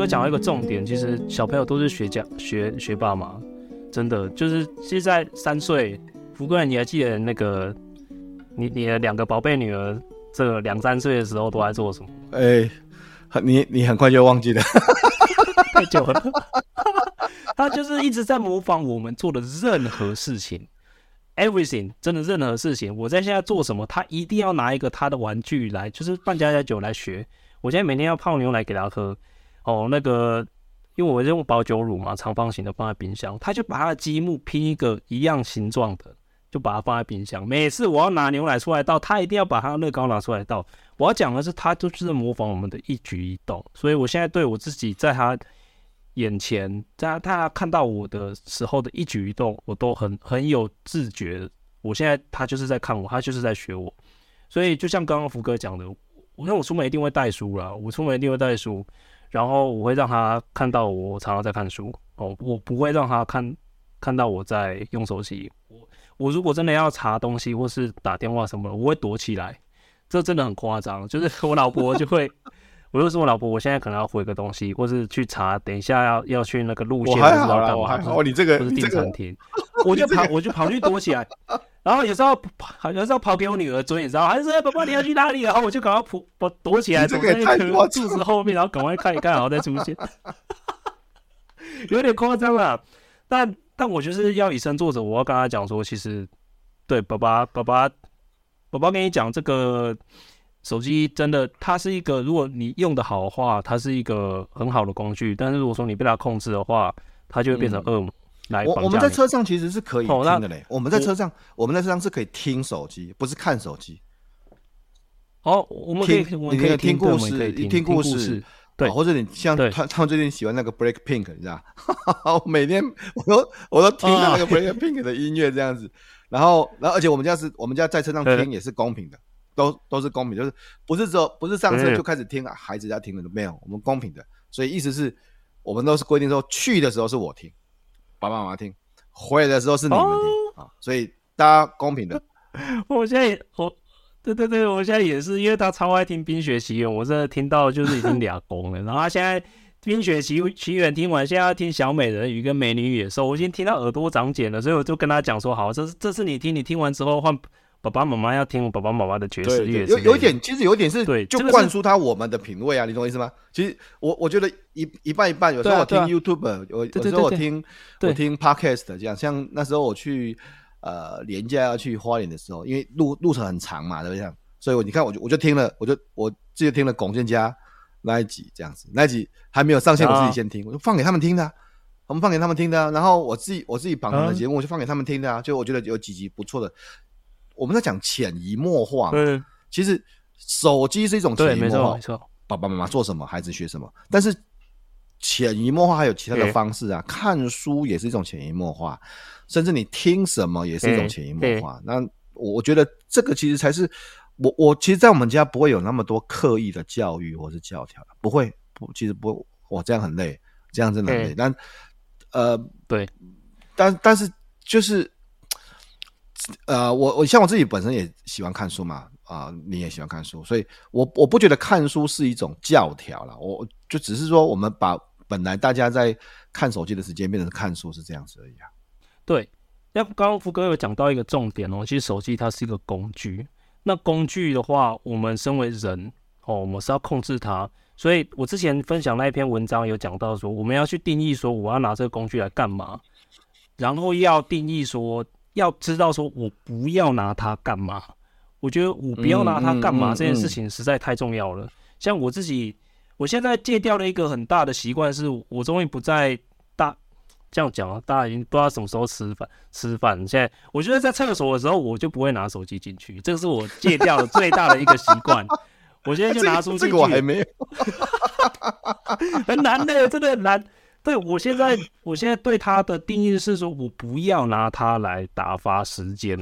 讲到一个重点，其实小朋友都是学家学学霸嘛，真的就是，其实在三岁，福哥，你还记得那个你你的两个宝贝女儿，这个两三岁的时候都在做什么？哎、欸，你你很快就忘记了，太久了。他就是一直在模仿我们做的任何事情，everything，真的任何事情。我在现在做什么，他一定要拿一个他的玩具来，就是扮家家酒来学。我现在每天要泡牛奶给他喝。哦，那个，因为我用保酒乳嘛，长方形的放在冰箱，他就把他的积木拼一个一样形状的，就把它放在冰箱。每次我要拿牛奶出来倒，他一定要把他乐高拿出来倒。我要讲的是，他就是模仿我们的一举一动。所以我现在对我自己，在他眼前，在他看到我的时候的一举一动，我都很很有自觉。我现在他就是在看我，他就是在学我。所以就像刚刚福哥讲的，我看我出门一定会带书啦，我出门一定会带书。然后我会让他看到我常常在看书哦，我不会让他看看到我在用手机。我我如果真的要查东西或是打电话什么的，我会躲起来。这真的很夸张，就是 我老婆就会，我就说我老婆，我现在可能要回个东西，或是去查，等一下要要去那个路线，不知道干嘛。不是订餐厅，我就跑我就跑去躲起来。然后有时候跑，有时候跑给我女儿追，你知道吗？还是说：“宝宝，你要去哪里？”然后我就赶快扑，我躲起来，躲在那个柱子后面，然后赶快看一看，然后再出现。有点夸张了，但但我就是要以身作则，我要跟他讲说，其实对爸爸，爸爸，爸爸跟你讲，这个手机真的，它是一个，如果你用的好的话，它是一个很好的工具。但是如果说你被它控制的话，它就会变成恶魔。嗯我我们在车上其实是可以听的嘞。我们在车上，我们在车上是可以听手机，不是看手机。哦，我们可以，你可以听故事，听故事，对，或者你像他他们最近喜欢那个 Black Pink，你知道？我每天我都我都听那个 Black Pink 的音乐这样子。然后，然后而且我们家是我们家在车上听也是公平的，都都是公平，就是不是说不是上车就开始听孩子在听的都没有，我们公平的。所以意思是我们都是规定说去的时候是我听。爸爸妈妈听，回来的时候是你们听啊、哦，所以大家公平的。我现在也我，对对对，我现在也是，因为他超爱听《冰雪奇缘》，我真的听到就是已经俩公了。然后他现在《冰雪奇奇缘》听完，现在要听《小美人鱼》跟《美女野兽》，我已经听到耳朵长茧了，所以我就跟他讲说：“好，这是这是你听，你听完之后换。”爸爸妈妈要听我爸爸妈妈的爵士乐，有有一点，其实有一点是，对，就灌输他我们的品味啊，你懂我意思吗？其实我我觉得一一半一半，有时候我听 YouTube，有有时候我听我听 Podcast 这样，像那时候我去呃连假要去花莲的时候，因为路路程很长嘛，对不对？所以我你看我就我就听了，我就我自己听了龚建家那一集这样子，那一集还没有上线，我自己先听，我就放给他们听的，我们放给他们听的，然后我自己我自己绑的节目，我就放给他们听的啊，就我觉得有几集不错的。我们在讲潜移默化，嗯，其实手机是一种潜移默化，没错，爸爸妈妈做什么，孩子学什么。但是潜移默化还有其他的方式啊，看书也是一种潜移默化，甚至你听什么也是一种潜移默化。那我觉得这个其实才是我我其实，在我们家不会有那么多刻意的教育或是教条，不会，不，其实不，我这样很累，这样真的很累。但呃，对，但但是就是。呃，我我像我自己本身也喜欢看书嘛，啊、你也喜欢看书，所以我我不觉得看书是一种教条了，我就只是说我们把本来大家在看手机的时间变成看书是这样子而已啊。对，那刚刚福哥有讲到一个重点哦，其实手机它是一个工具，那工具的话，我们身为人哦，我们是要控制它，所以我之前分享那一篇文章有讲到说，我们要去定义说我要拿这个工具来干嘛，然后要定义说要知道说我不要拿它干嘛。我觉得我不要拿它干嘛这件事情实在太重要了。像我自己，我现在戒掉了一个很大的习惯，是我终于不再大这样讲了。大家已经不知道什么时候吃饭吃饭。现在我觉得在厕所的时候，我就不会拿手机进去，这个是我戒掉了最大的一个习惯。我现在就拿出这个我还没有，很难的，真的很难。对，我现在，我现在对它的定义是说，我不要拿它来打发时间。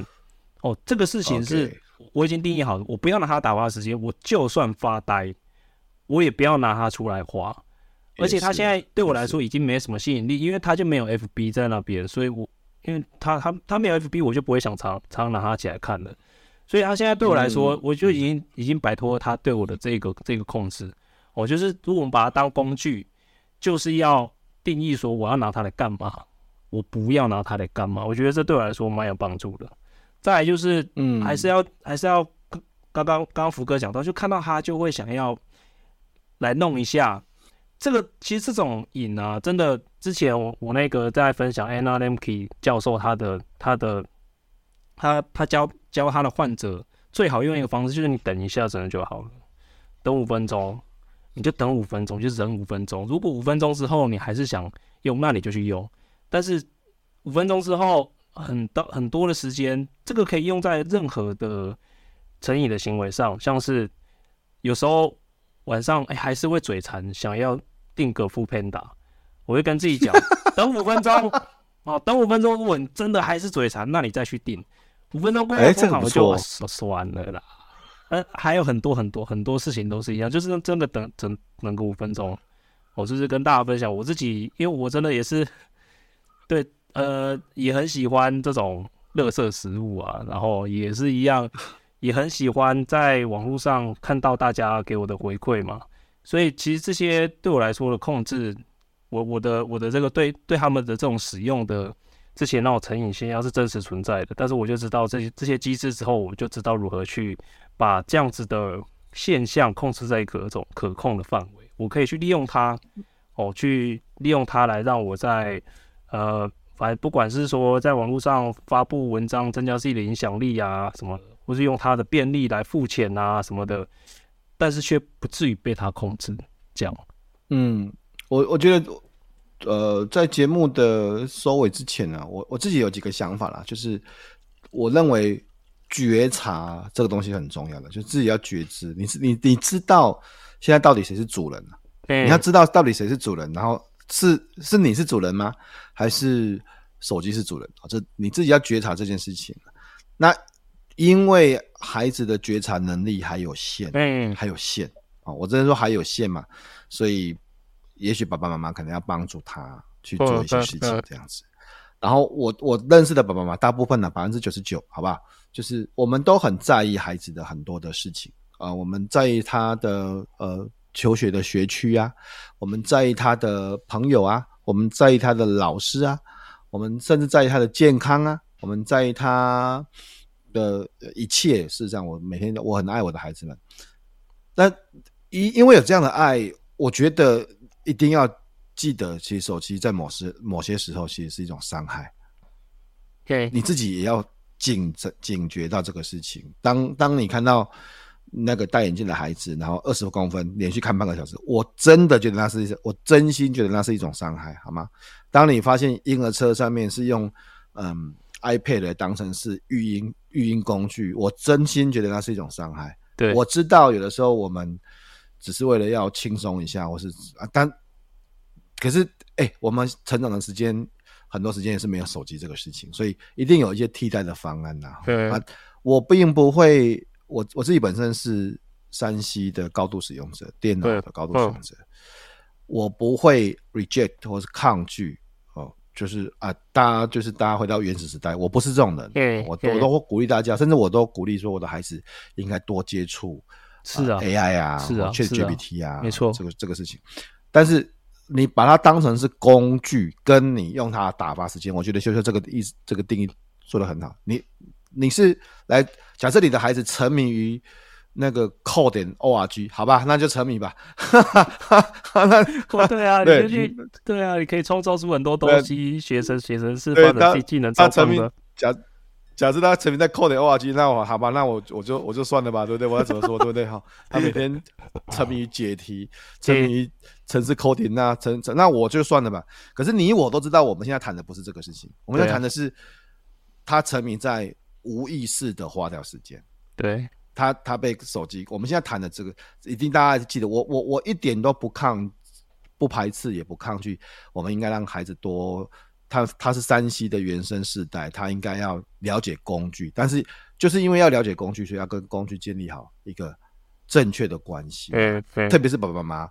哦，这个事情是我已经定义好了，我不要拿它打发时间。我就算发呆，我也不要拿它出来花。而且它现在对我来说已经没什么吸引力，因为它就没有 FB 在那边，所以我因为它它它没有 FB，我就不会想常常拿它起来看了。所以他现在对我来说，我就已经已经摆脱他对我的这个这个控制。我就是如果我们把它当工具，就是要定义说我要拿它来干嘛，我不要拿它来干嘛。我觉得这对我来说蛮有帮助的。再来就是，嗯，还是要还是要刚刚刚刚福哥讲到，就看到他就会想要来弄一下。这个其实这种瘾啊，真的之前我我那个在分享 Anna Lembke 教授他的他的。他他教教他的患者最好用一个方式，就是你等一下，真的就好了。等五分钟，你就等五分钟，就忍五分钟。如果五分钟之后你还是想用，那你就去用。但是五分钟之后，很多很多的时间，这个可以用在任何的成瘾的行为上，像是有时候晚上哎、欸、还是会嘴馋，想要订个 foodpanda，我会跟自己讲，等五分钟哦，等五分钟，如果你真的还是嘴馋，那你再去订。五分钟过后，我就算了啦。还有很多很多很多事情都是一样，就是真的等等等个五分钟。我就是跟大家分享我自己，因为我真的也是对呃也很喜欢这种垃圾食物啊，然后也是一样，也很喜欢在网络上看到大家给我的回馈嘛。所以其实这些对我来说的控制，我我的我的这个对对他们的这种使用的。之前那种成瘾现象是真实存在的，但是我就知道这些这些机制之后，我就知道如何去把这样子的现象控制在一个种可控的范围。我可以去利用它，哦，去利用它来让我在呃，反正不管是说在网络上发布文章，增加自己的影响力啊什么，或是用它的便利来付钱啊什么的，但是却不至于被它控制。这样，嗯，我我觉得。呃，在节目的收尾之前呢，我我自己有几个想法啦，就是我认为觉察这个东西很重要的，就自己要觉知，你是你你知道现在到底谁是主人了？嗯，你要知道到底谁是主人，然后是是你是主人吗？还是手机是主人？这你自己要觉察这件事情。那因为孩子的觉察能力还有限，嗯，还有限啊，我只能说还有限嘛，所以。也许爸爸妈妈可能要帮助他去做一些事情，这样子。然后我我认识的爸爸妈妈，大部分呢百分之九十九，好不好？就是我们都很在意孩子的很多的事情啊、我们在意他的呃求学的学区啊，我们在意他的朋友啊，我们在意他的老师啊，我们甚至在意他的健康啊，我们在意他的一切。事实上，我每天我很爱我的孩子们。但因因为有这样的爱，我觉得。一定要记得，其实手机在某时某些时候其实是一种伤害。对，你自己也要警警觉到这个事情。当当你看到那个戴眼镜的孩子，然后二十公分连续看半个小时，我真的觉得那是一，我真心觉得那是一种伤害，好吗？当你发现婴儿车上面是用嗯 iPad 来当成是育婴育婴工具，我真心觉得那是一种伤害。对，我知道有的时候我们。只是为了要轻松一下，或是啊，但可是哎、欸，我们成长的时间很多时间也是没有手机这个事情，所以一定有一些替代的方案呐、啊。对啊，我并不会，我我自己本身是山西的高度使用者，电脑的高度使用者，我不会 reject 或是抗拒哦，就是啊，大家就是大家回到原始时代，我不是这种人，我我都会鼓励大家，甚至我都鼓励说我的孩子应该多接触。是啊，AI 啊，是啊，ChatGPT 啊，没错，这个这个事情。但是你把它当成是工具，跟你用它打发时间，我觉得修修这个意思，这个定义说得很好。你你是来假设你的孩子沉迷于那个扣点 org 好吧，那就沉迷吧。那 对啊，对你就去对啊，你可以创造出很多东西，学生学生是发展技能超棒的。假假设他沉迷在扣点 org，那我好吧，那我我就我就算了吧，对不对？我要怎么说，对不对？哈，他每天沉迷于解题，沉迷于程式扣点，那城城那我就算了吧。可是你我都知道，我们现在谈的不是这个事情，我们要谈的是他沉迷在无意识的花掉时间。对。他他被手机，我们现在谈的这个，一定大家记得，我我我一点都不抗，不排斥也不抗拒，我们应该让孩子多，他他是山西的原生世代，他应该要了解工具，但是就是因为要了解工具，所以要跟工具建立好一个正确的关系，嗯，特别是爸爸妈妈。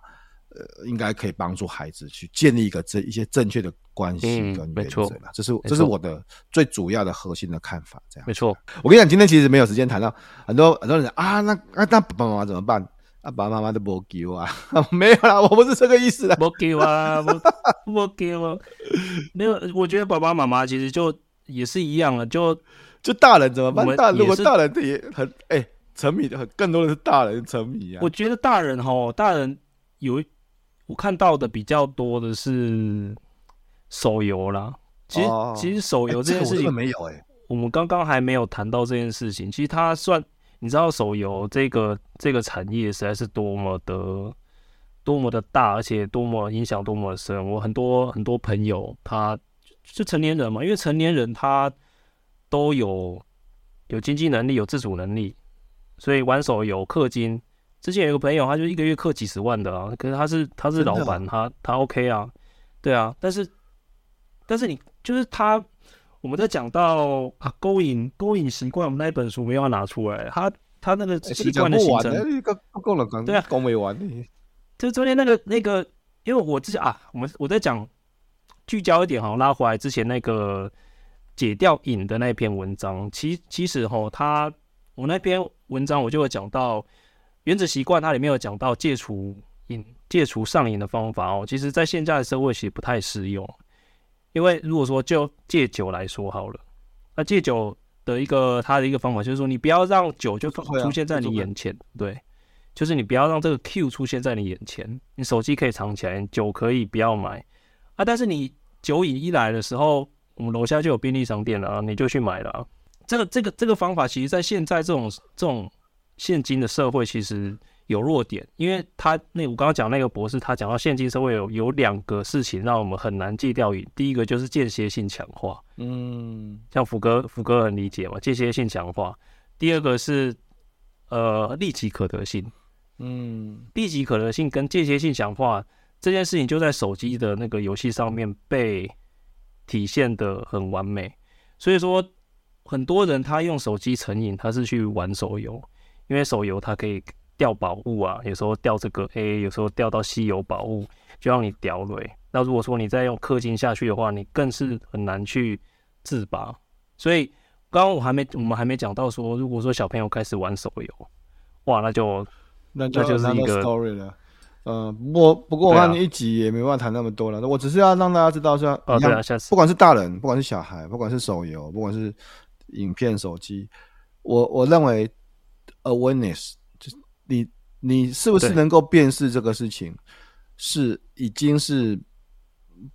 呃，应该可以帮助孩子去建立一个这一些正确的关系跟原则了。这是这是我的最主要的核心的看法。这样没错。我跟你讲，今天其实没有时间谈到很多很多人啊，那那那爸爸妈妈怎么办？啊，爸爸妈妈都不给我啊，没有啦，我不是这个意思啦，不给我啊，不不 给我。没有，我觉得爸爸妈妈其实就也是一样了，就 就大人怎么办？大如果大人也很哎沉迷的很，更多的是大人沉迷啊。我觉得大人哈，大人有。我看到的比较多的是手游啦，其实、哦、其实手游这件事情、没有哎、欸，我们刚刚还没有谈到这件事情。其实它算，你知道手游这个这个产业实在是多么的多么的大，而且多么影响多么的深。我很多很多朋友，他就成年人嘛，因为成年人他都有有经济能力，有自主能力，所以玩手游氪金。之前有个朋友，他就一个月氪几十万的啊，可是他是他是老板，他他 OK 啊，对啊，但是但是你就是他，我们在讲到啊勾引勾引习惯，我们那一本书没有要拿出来，他他那个习惯的形成，对啊，讲没完，就中间那个那个，因为我之前啊，我们我在讲聚焦一点哈，拉回来之前那个解掉瘾的那篇文章，其其实哈，他我那篇文章我就会讲到。原子习惯它里面有讲到戒除瘾、戒除上瘾的方法哦，其实在现在的社会其实不太适用，因为如果说就戒酒来说好了，那戒酒的一个它的一个方法就是说，你不要让酒就出现在你眼前，对，就是你不要让这个 Q 出现在你眼前，你手机可以藏起来，酒可以不要买。啊，但是你酒瘾一来的时候，我们楼下就有便利商店了啊，你就去买了啊，这个这个这个方法，其实在现在这种这种。现今的社会其实有弱点，因为他那我刚刚讲那个博士，他讲到现今社会有有两个事情让我们很难戒掉瘾。第一个就是间歇性强化，嗯，像福哥福哥很理解嘛，间歇性强化。第二个是呃立即可得性，嗯，立即可得性跟间歇性强化这件事情就在手机的那个游戏上面被体现的很完美。所以说很多人他用手机成瘾，他是去玩手游。因为手游它可以掉宝物啊，有时候掉这个 A，有时候掉到稀有宝物，就让你掉泪。那如果说你再用氪金下去的话，你更是很难去自拔。所以刚刚我还没，我们还没讲到说，如果说小朋友开始玩手游，哇，那就那就那就是一个 story 了。嗯、呃，不过不过我看你一集也没办法谈那么多了。啊、我只是要让大家知道说，哦对啊，下次不管是大人，不管是小孩，不管是手游，不管是影片、手机，我我认为。Awareness 就是你，你是不是能够辨识这个事情是已经是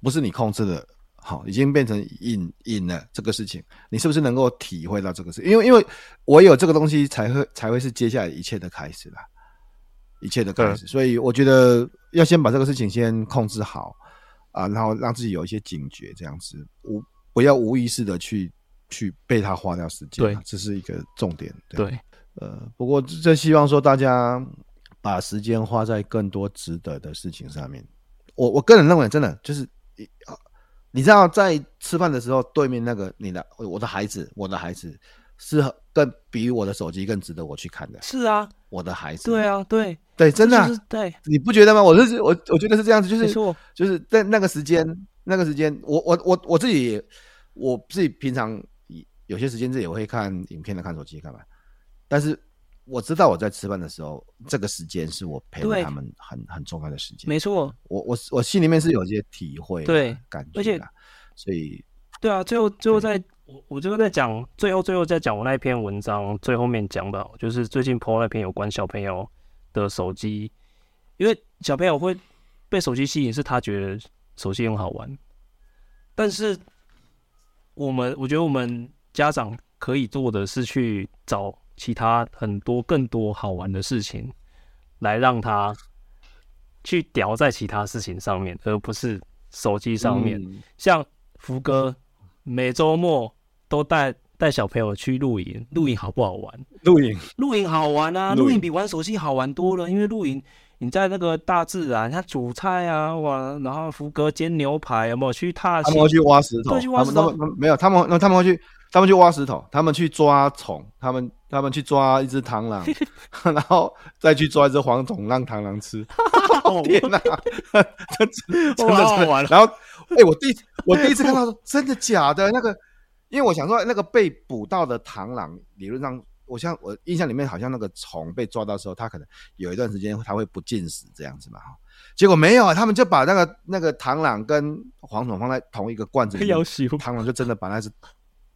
不是你控制的？好，已经变成瘾瘾了。这个事情，你是不是能够体会到这个事？因为因为我有这个东西，才会才会是接下来一切的开始啦，一切的开始。所以我觉得要先把这个事情先控制好啊，然后让自己有一些警觉，这样子无不要无意识的去去被他花掉时间。对，这是一个重点。对。对呃，不过这希望说大家把时间花在更多值得的事情上面。我我个人认为，真的就是，你知道，在吃饭的时候，对面那个你的我的孩子，我的孩子是更比我的手机更值得我去看的。是啊，我的孩子。对啊，对对，真的、啊，对，你不觉得吗？我是我我觉得是这样子，就是就是在那个时间，那个时间，我我我我自己，我自己平常有些时间自己也会看影片的，看手机干嘛。但是我知道我在吃饭的时候，这个时间是我陪伴他们很很重要的时间。没错，我我我心里面是有一些体会，对。感觉，而且所以对啊，最后最后在我我最后在讲最后最后在讲我那一篇文章最后面讲的，就是最近 po 那篇有关小朋友的手机，因为小朋友会被手机吸引，是他觉得手机很好玩，但是我们我觉得我们家长可以做的是去找其他很多更多好玩的事情，来让他去叼在其他事情上面，而不是手机上面。嗯、像福哥每周末。都带带小朋友去露营，露营好不好玩？露营，露营好玩啊！露营比玩手机好玩多了，因为露营你在那个大自然，他煮菜啊，哇，然后福哥煎牛排，有没有去踏？他们会去挖石头，去挖石头。没有，他们那他们会去，他们去挖石头，他们去抓虫，他们他们去抓一只螳螂，然后再去抓一只黄虫让螳螂吃。天哪，真的好玩！然后，哎、欸，我第我第一次看到说，真的假的那个。因为我想说，那个被捕到的螳螂，理论上，我像我印象里面，好像那个虫被抓到的时候，它可能有一段时间它会不进食这样子嘛，哈。结果没有啊，他们就把那个那个螳螂跟蝗虫放在同一个罐子里面，螳螂就真的把那只。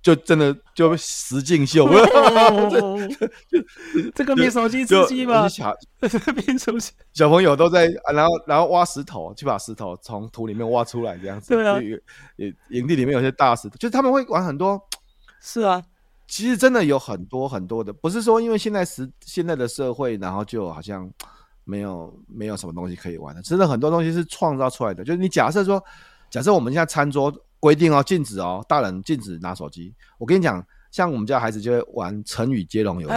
就真的就实境秀，这个比手机吃鸡吗？小小朋友都在，然后然后挖石头，去把石头从土里面挖出来，这样子。对啊，营地里面有些大石头，就是他们会玩很多。是啊，其实真的有很多很多的，不是说因为现在时现在的社会，然后就好像没有没有什么东西可以玩的，真的很多东西是创造出来的。就是你假设说，假设我们现在餐桌。规定哦，禁止哦，大人禁止拿手机。我跟你讲，像我们家孩子就会玩成语接龙游戏。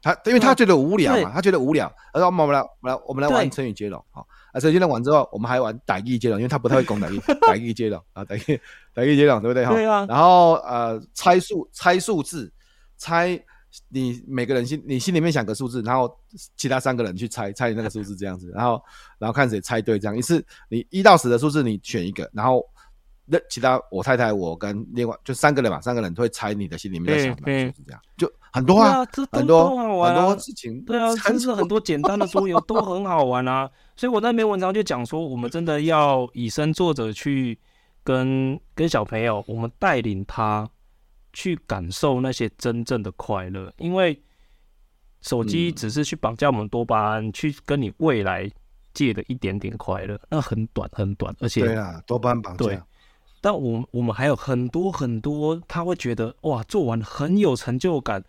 他因为他觉得无聊嘛，他觉得无聊。他说：“我们来，我们来，我们来玩成语接龙。”好，啊，成语接龙完之后，我们还玩台语接龙，因为他不太会讲台语。台语接龙啊，台语台语接龙，对不对？哈。对啊。然后呃，猜数猜数字，猜你每个人心你心里面想个数字，然后其他三个人去猜猜你那个数字这样子，然后然后看谁猜对，这样一次你一到十的数字你选一个，然后。那其他我太太我跟另外就三个人嘛，三个人都会猜你的心里面在想的，就是这样，就很多啊，很多很多事情，对啊，甚至很多简单的桌游都很好玩啊。所以我那篇文章就讲说，我们真的要以身作则去跟跟小朋友，我们带领他去感受那些真正的快乐，因为手机只是去绑架我们多巴胺，去跟你未来借的一点点快乐，那很短很短，而且对啊，多巴胺绑架。但我我们还有很多很多，他会觉得哇，做完很有成就感，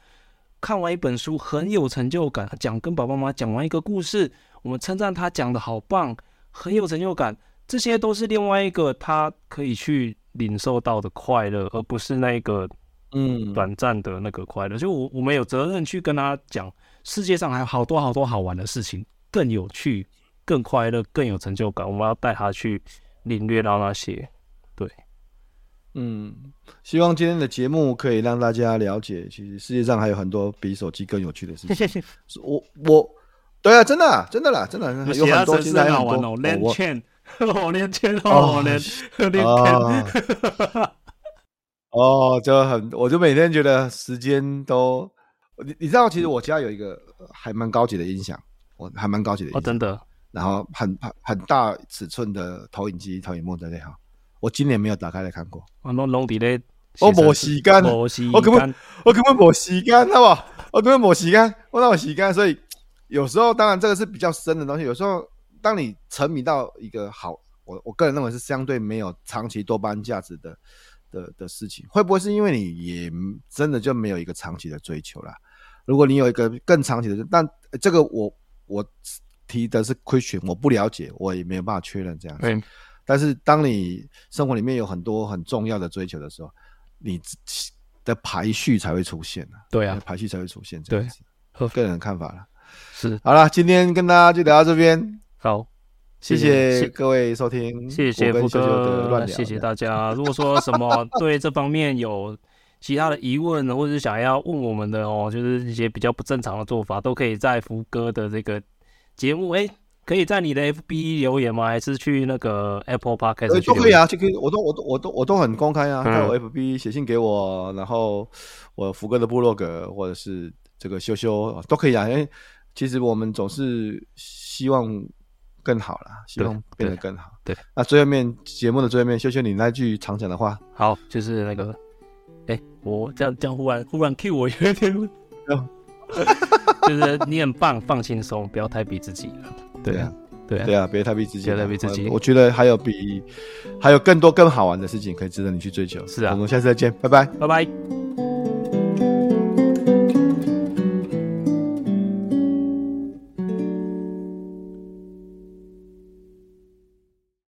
看完一本书很有成就感，讲跟爸爸妈妈讲完一个故事，我们称赞他讲的好棒，很有成就感，这些都是另外一个他可以去领受到的快乐，而不是那个嗯短暂的那个快乐。就我我们有责任去跟他讲，世界上还有好多好多好玩的事情，更有趣、更快乐、更有成就感，我们要带他去领略到那些。对，嗯，希望今天的节目可以让大家了解，其实世界上还有很多比手机更有趣的事情。我我，对啊，真的啊，真的啦，真的有很多现在好玩哦，连线，哦，连线，哦，连连线，哦，就很，我就每天觉得时间都，你你知道，其实我家有一个还蛮高级的音响，我还蛮高级的音响，哦，真的，然后很很很大尺寸的投影机、投影幕在那哈。我今年没有打开来看过。我拢拢伫咧，我没时间，我根本我根本没时间，好不好？我根本没时间，我哪有时间？所以有时候，当然这个是比较深的东西。有时候，当你沉迷到一个好，我我个人认为是相对没有长期多巴胺价值的的的事情，会不会是因为你也真的就没有一个长期的追求啦？如果你有一个更长期的，但这个我我提的是 question，我不了解，我也没有办法确认这样子。嗯但是，当你生活里面有很多很重要的追求的时候，你的排序才会出现。对啊，排序才会出现。这样子，对，个人的看法了。是，好了，今天跟大家就聊到这边。好，谢谢各位收听，谢谢福哥，谢谢大家。如果说什么对这方面有其他的疑问，或者是想要问我们的哦，就是一些比较不正常的做法，都可以在福哥的这个节目诶。可以在你的 FB 留言吗？还是去那个 Apple Podcast？都可以啊，就可以，我都我都我都我都很公开啊。在我 FB 写信给我，然后我福哥的部落格或者是这个修修都可以啊。因为其实我们总是希望更好啦，希望变得更好。对，对那最后面节目的最后面，修修你那句常讲的话，好，就是那个。哎，我这样这样忽然忽然 cue 我有点，就是你很棒，放轻松，不要太逼自己了。对啊。对对啊，别太逼自己，别太逼自己。我觉得还有比还有更多更好玩的事情可以值得你去追求。是啊，我们下次再见，拜拜，拜拜。